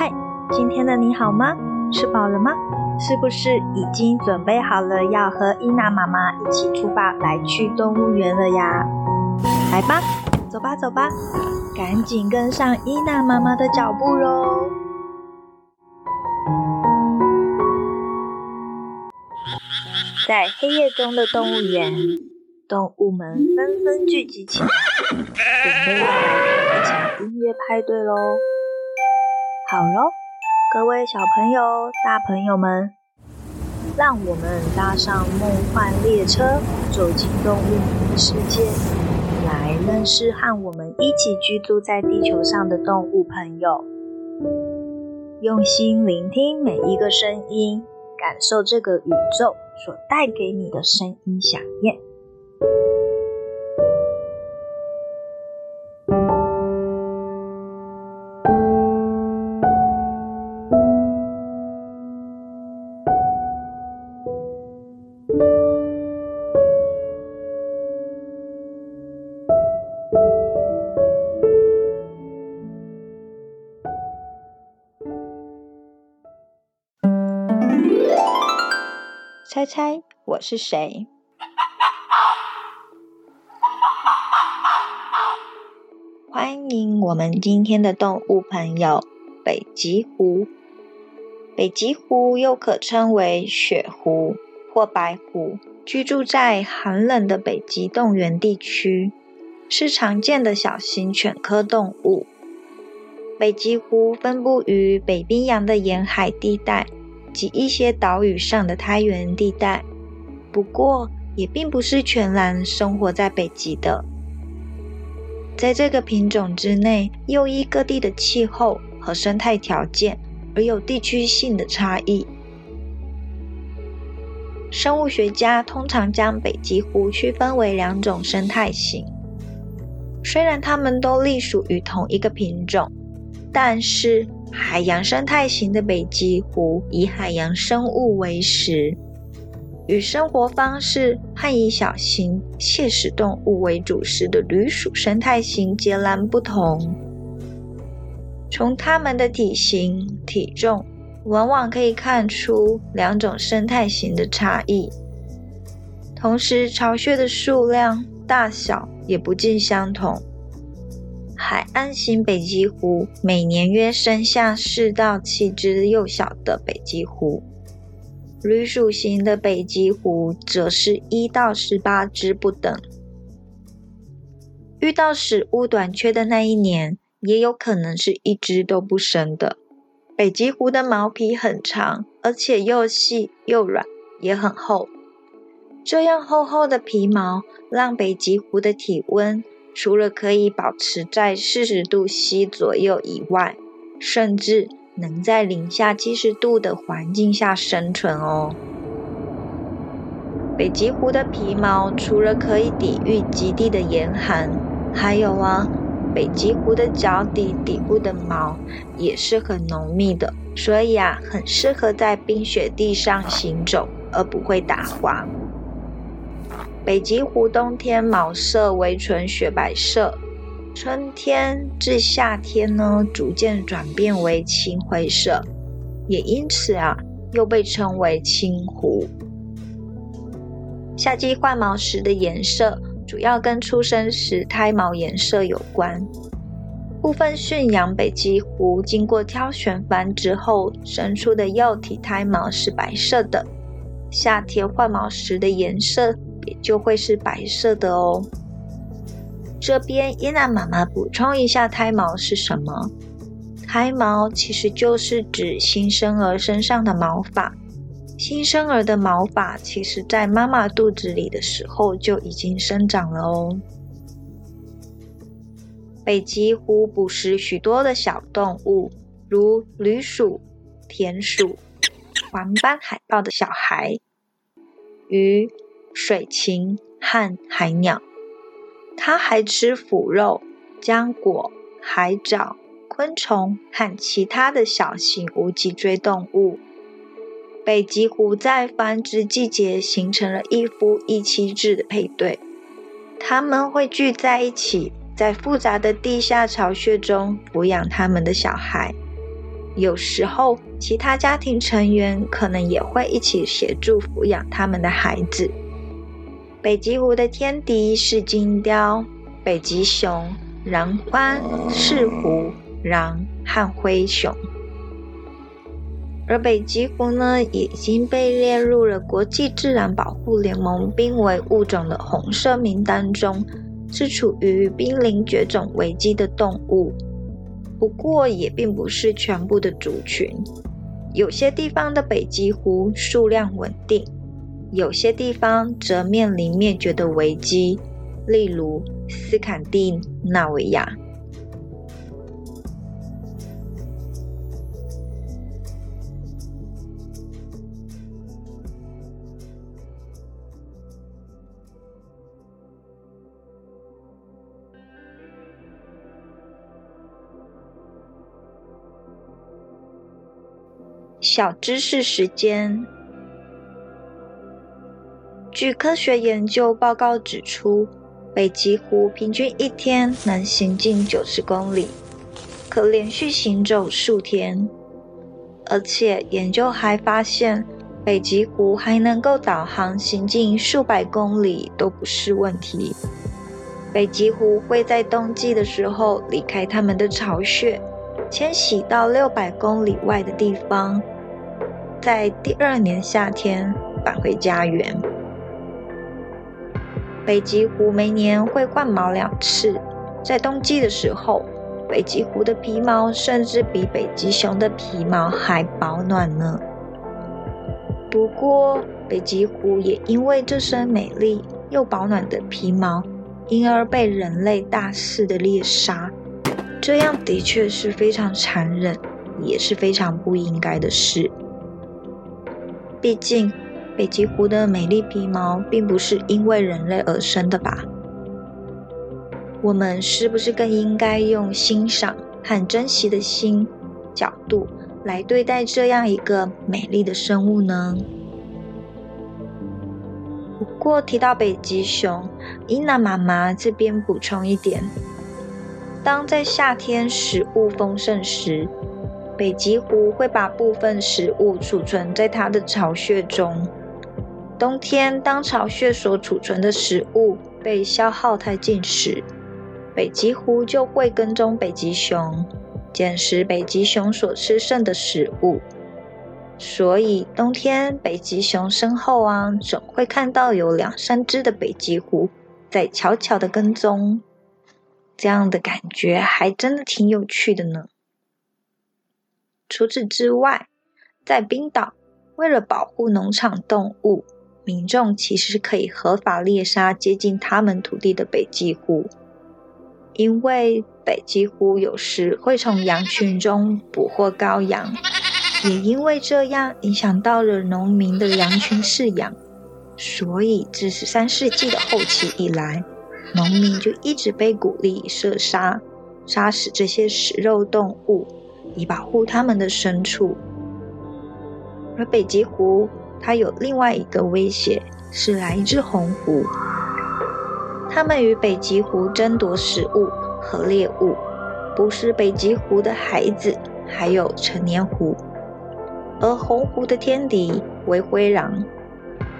嗨，今天的你好吗？吃饱了吗？是不是已经准备好了要和伊娜妈妈一起出发来去动物园了呀？来吧，走吧走吧，赶紧跟上伊娜妈妈的脚步喽！在黑夜中的动物园，动物们纷纷聚集起来，准备要来一场音乐派对喽！好喽，各位小朋友、大朋友们，让我们搭上梦幻列车，走进动物的世界，来认识和我们一起居住在地球上的动物朋友。用心聆听每一个声音，感受这个宇宙所带给你的声音响应。猜猜我是谁？欢迎我们今天的动物朋友——北极狐。北极狐又可称为雪狐或白狐，居住在寒冷的北极冻原地区，是常见的小型犬科动物。北极狐分布于北冰洋的沿海地带。及一些岛屿上的苔原地带，不过也并不是全然生活在北极的。在这个品种之内，又依各地的气候和生态条件而有地区性的差异。生物学家通常将北极狐区分为两种生态型，虽然它们都隶属于同一个品种，但是。海洋生态型的北极狐以海洋生物为食，与生活方式和以小型猎食动物为主食的旅鼠生态型截然不同。从它们的体型、体重，往往可以看出两种生态型的差异。同时，巢穴的数量、大小也不尽相同。海岸型北极狐每年约生下四到七只幼小的北极狐，旅鼠型的北极狐则是一到十八只不等。遇到食物短缺的那一年，也有可能是一只都不生的。北极狐的毛皮很长，而且又细又软，也很厚。这样厚厚的皮毛让北极狐的体温。除了可以保持在四十度 C 左右以外，甚至能在零下七十度的环境下生存哦。北极狐的皮毛除了可以抵御极地的严寒，还有啊，北极狐的脚底底部的毛也是很浓密的，所以啊，很适合在冰雪地上行走，而不会打滑。北极狐冬天毛色为纯雪白色，春天至夏天呢，逐渐转变为青灰色，也因此啊，又被称为青狐。夏季换毛时的颜色，主要跟出生时胎毛颜色有关。部分驯养北极狐经过挑选繁殖后生出的幼体胎毛是白色的，夏天换毛时的颜色。就会是白色的哦。这边伊娜妈妈补充一下，胎毛是什么？胎毛其实就是指新生儿身上的毛发。新生儿的毛发，其实在妈妈肚子里的时候就已经生长了哦。北极狐捕食许多的小动物，如旅鼠、田鼠、黄斑海豹的小孩、鱼。水禽和海鸟，它还吃腐肉、浆果、海藻、昆虫和其他的小型无脊椎动物。北极狐在繁殖季节形成了一夫一妻制的配对，它们会聚在一起，在复杂的地下巢穴中抚养它们的小孩。有时候其他家庭成员可能也会一起协助抚养他们的孩子。北极狐的天敌是金雕、北极熊、蓝斑、赤狐、狼和灰熊。而北极狐呢，已经被列入了国际自然保护联盟濒危物种的红色名单中，是处于濒临绝种危机的动物。不过，也并不是全部的族群，有些地方的北极狐数量稳定，有些地方则面临灭绝的危机，例如斯堪的纳维亚。小知识时间。据科学研究报告指出，北极狐平均一天能行进九十公里，可连续行走数天。而且研究还发现，北极狐还能够导航行进数百公里都不是问题。北极狐会在冬季的时候离开他们的巢穴，迁徙到六百公里外的地方。在第二年夏天返回家园。北极狐每年会换毛两次，在冬季的时候，北极狐的皮毛甚至比北极熊的皮毛还保暖呢。不过，北极狐也因为这身美丽又保暖的皮毛，因而被人类大肆的猎杀。这样的确是非常残忍，也是非常不应该的事。毕竟，北极狐的美丽皮毛并不是因为人类而生的吧？我们是不是更应该用欣赏和珍惜的心角度来对待这样一个美丽的生物呢？不过提到北极熊，伊娜妈妈这边补充一点：当在夏天食物丰盛时，北极狐会把部分食物储存在它的巢穴中。冬天，当巢穴所储存的食物被消耗殆尽时，北极狐就会跟踪北极熊，捡食北极熊所吃剩的食物。所以，冬天北极熊身后啊，总会看到有两三只的北极狐在悄悄的跟踪。这样的感觉还真的挺有趣的呢。除此之外，在冰岛，为了保护农场动物，民众其实可以合法猎杀接近他们土地的北极狐，因为北极狐有时会从羊群中捕获羔羊，也因为这样影响到了农民的羊群饲养，所以自十三世纪的后期以来，农民就一直被鼓励射杀，杀死这些食肉动物。以保护它们的牲畜，而北极狐它有另外一个威胁，是来自红狐。它们与北极狐争夺食物和猎物，捕食北极狐的孩子还有成年狐。而红狐的天敌为灰狼，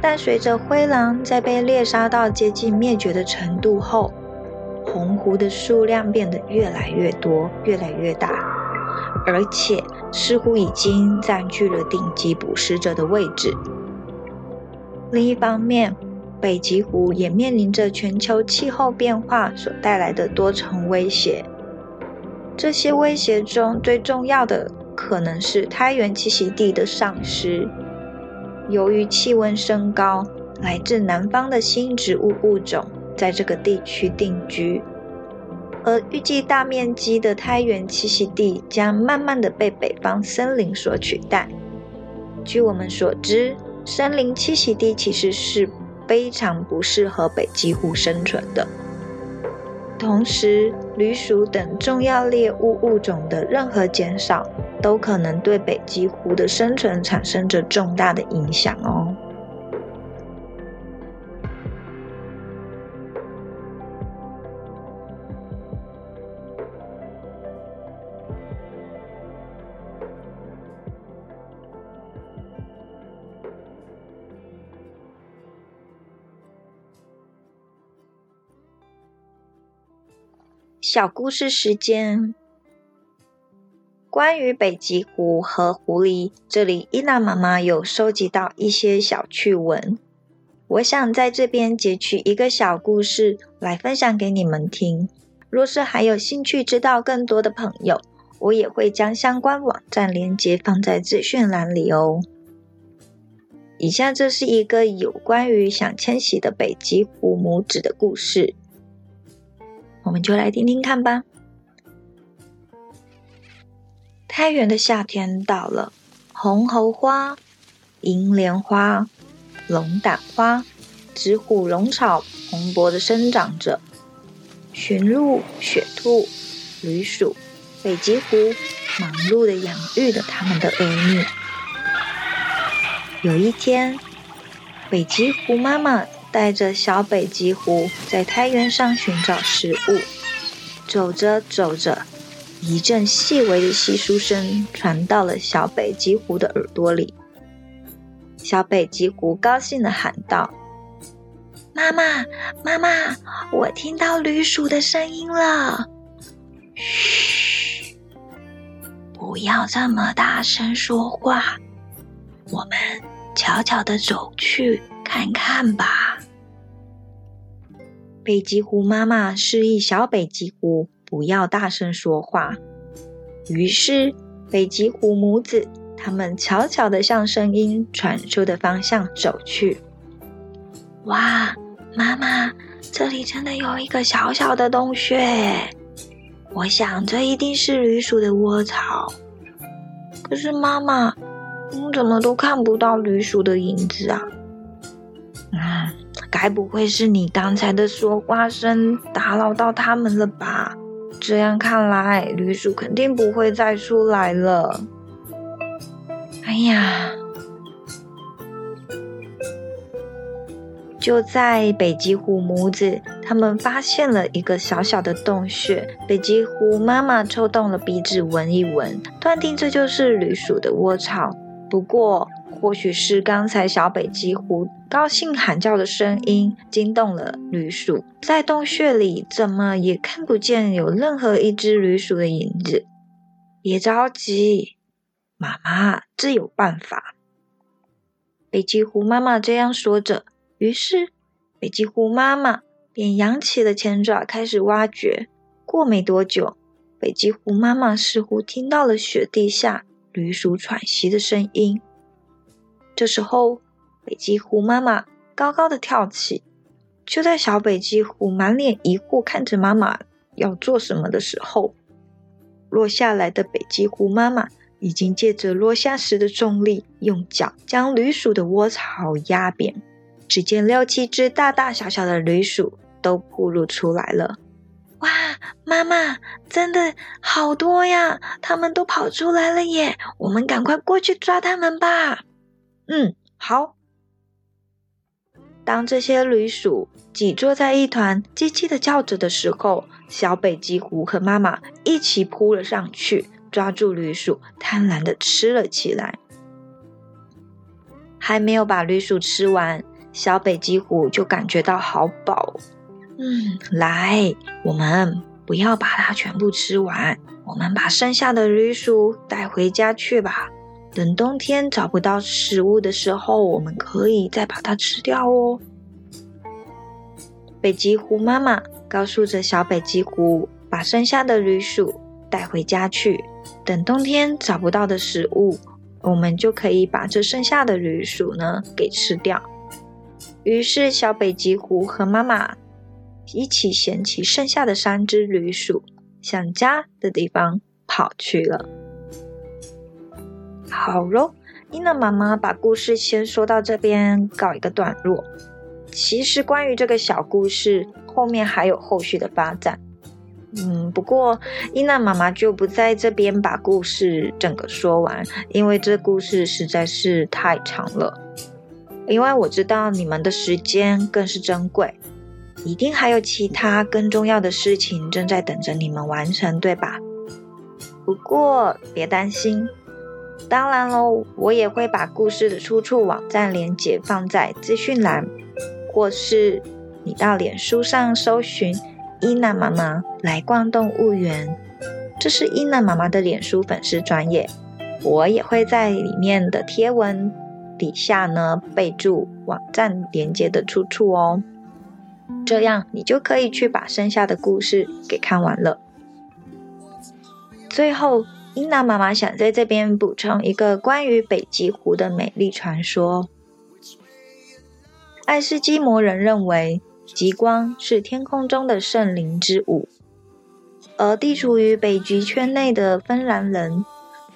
但随着灰狼在被猎杀到接近灭绝的程度后，红狐的数量变得越来越多，越来越大。而且似乎已经占据了顶级捕食者的位置。另一方面，北极狐也面临着全球气候变化所带来的多重威胁。这些威胁中最重要的可能是胎源栖息地的丧失。由于气温升高，来自南方的新植物物种在这个地区定居。而预计大面积的胎源栖息地将慢慢的被北方森林所取代。据我们所知，森林栖息地其实是非常不适合北极狐生存的。同时，旅鼠等重要猎物物种的任何减少，都可能对北极狐的生存产生着重大的影响哦。小故事时间。关于北极狐和狐狸，这里伊娜妈妈有收集到一些小趣闻，我想在这边截取一个小故事来分享给你们听。若是还有兴趣知道更多的朋友，我也会将相关网站连接放在资讯栏里哦。以下这是一个有关于想迁徙的北极狐母子的故事，我们就来听听看吧。太原的夏天到了，红喉花、银莲花、龙胆花、紫虎龙草蓬勃的生长着。驯鹿、雪兔、旅鼠、北极狐忙碌的养育着他们的儿女。有一天，北极狐妈妈带着小北极狐在太原上寻找食物，走着走着。一阵细微的窸窣声传到了小北极狐的耳朵里，小北极狐高兴地喊道：“妈妈，妈妈，我听到旅鼠的声音了！嘘，不要这么大声说话，我们悄悄地走去看看吧。”北极狐妈妈示意小北极狐。不要大声说话。于是，北极狐母子他们悄悄地向声音传出的方向走去。哇，妈妈，这里真的有一个小小的洞穴，我想这一定是旅鼠的窝巢。可是，妈妈，我怎么都看不到旅鼠的影子啊？嗯，该不会是你刚才的说话声打扰到他们了吧？这样看来，旅鼠肯定不会再出来了。哎呀！就在北极狐母子他们发现了一个小小的洞穴，北极狐妈妈抽动了鼻子闻一闻，断定这就是旅鼠的窝巢。不过，或许是刚才小北极狐高兴喊叫的声音惊动了旅鼠，在洞穴里怎么也看不见有任何一只旅鼠的影子。别着急，妈妈自有办法。北极狐妈妈这样说着，于是北极狐妈妈便扬起了前爪开始挖掘。过没多久，北极狐妈妈似乎听到了雪地下旅鼠喘息的声音。这时候，北极狐妈妈高高的跳起。就在小北极狐满脸疑惑看着妈妈要做什么的时候，落下来的北极狐妈妈已经借着落下时的重力，用脚将旅鼠的窝巢压扁。只见六七只大大小小的旅鼠都暴露出来了。哇，妈妈，真的好多呀！它们都跑出来了耶！我们赶快过去抓它们吧。嗯，好。当这些旅鼠挤坐在一团，叽叽的叫着的时候，小北极狐和妈妈一起扑了上去，抓住旅鼠，贪婪的吃了起来。还没有把旅鼠吃完，小北极狐就感觉到好饱。嗯，来，我们不要把它全部吃完，我们把剩下的旅鼠带回家去吧。等冬天找不到食物的时候，我们可以再把它吃掉哦。北极狐妈妈告诉着小北极狐，把剩下的旅鼠带回家去。等冬天找不到的食物，我们就可以把这剩下的旅鼠呢给吃掉。于是，小北极狐和妈妈一起衔起剩下的三只旅鼠，向家的地方跑去了。好喽，伊娜妈妈把故事先说到这边，告一个段落。其实关于这个小故事，后面还有后续的发展。嗯，不过伊娜妈妈就不在这边把故事整个说完，因为这故事实在是太长了。因为我知道你们的时间更是珍贵，一定还有其他更重要的事情正在等着你们完成，对吧？不过别担心。当然喽，我也会把故事的出处网站连接放在资讯栏，或是你到脸书上搜寻伊娜妈妈来逛动物园。这是伊娜妈妈的脸书粉丝专页，我也会在里面的贴文底下呢备注网站连接的出处哦。这样你就可以去把剩下的故事给看完了。最后，伊娜妈妈想在这边补充一个关于北极狐的美丽传说。爱斯基摩人认为，极光是天空中的圣灵之舞，而地处于北极圈内的芬兰人，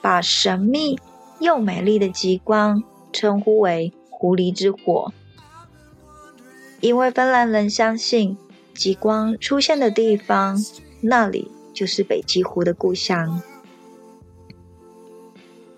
把神秘又美丽的极光称呼为“狐狸之火”，因为芬兰人相信，极光出现的地方，那里就是北极狐的故乡。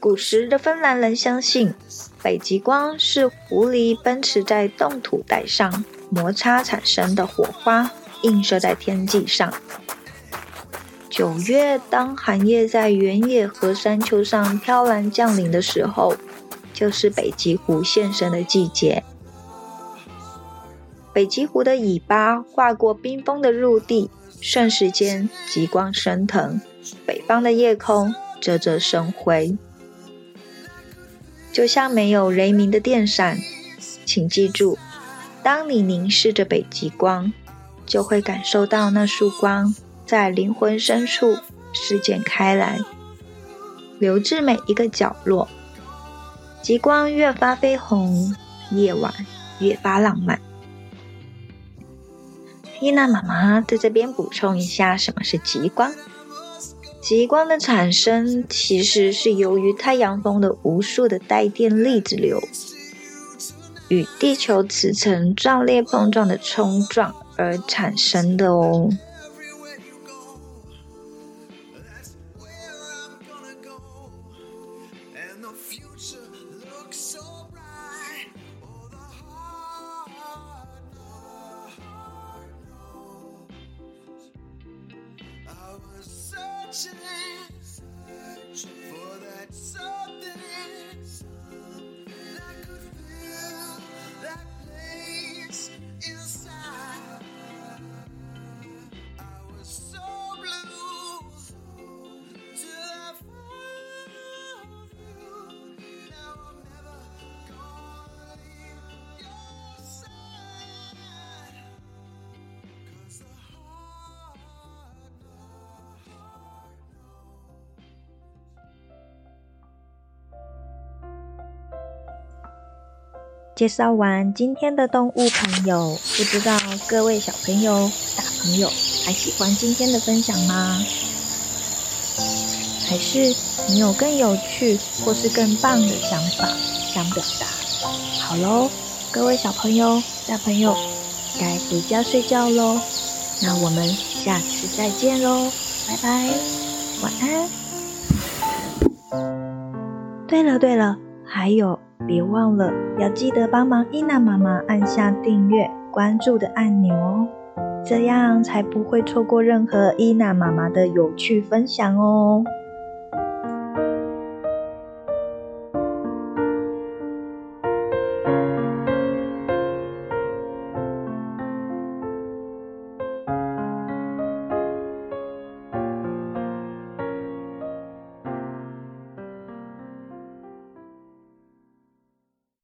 古时的芬兰人相信，北极光是狐狸奔驰在冻土带上摩擦产生的火花，映射在天际上。九月，当寒夜在原野和山丘上飘然降临的时候，就是北极狐现身的季节。北极狐的尾巴划过冰封的陆地，瞬时间极光升腾，北方的夜空啧啧生辉。就像没有雷鸣的电闪，请记住，当你凝视着北极光，就会感受到那束光在灵魂深处施展开来，流至每一个角落。极光越发绯红，夜晚越发浪漫。伊娜妈妈在这边补充一下，什么是极光？极光的产生其实是由于太阳风的无数的带电粒子流与地球磁层壮烈碰撞的冲撞而产生的哦。searching, for that soul. 介绍完今天的动物朋友，不知道各位小朋友、大朋友还喜欢今天的分享吗？还是你有更有趣或是更棒的想法想表达？好喽，各位小朋友、大朋友，该回家睡觉喽。那我们下次再见喽，拜拜，晚安。对了对了，还有。别忘了要记得帮忙伊娜妈妈按下订阅、关注的按钮哦，这样才不会错过任何伊娜妈妈的有趣分享哦。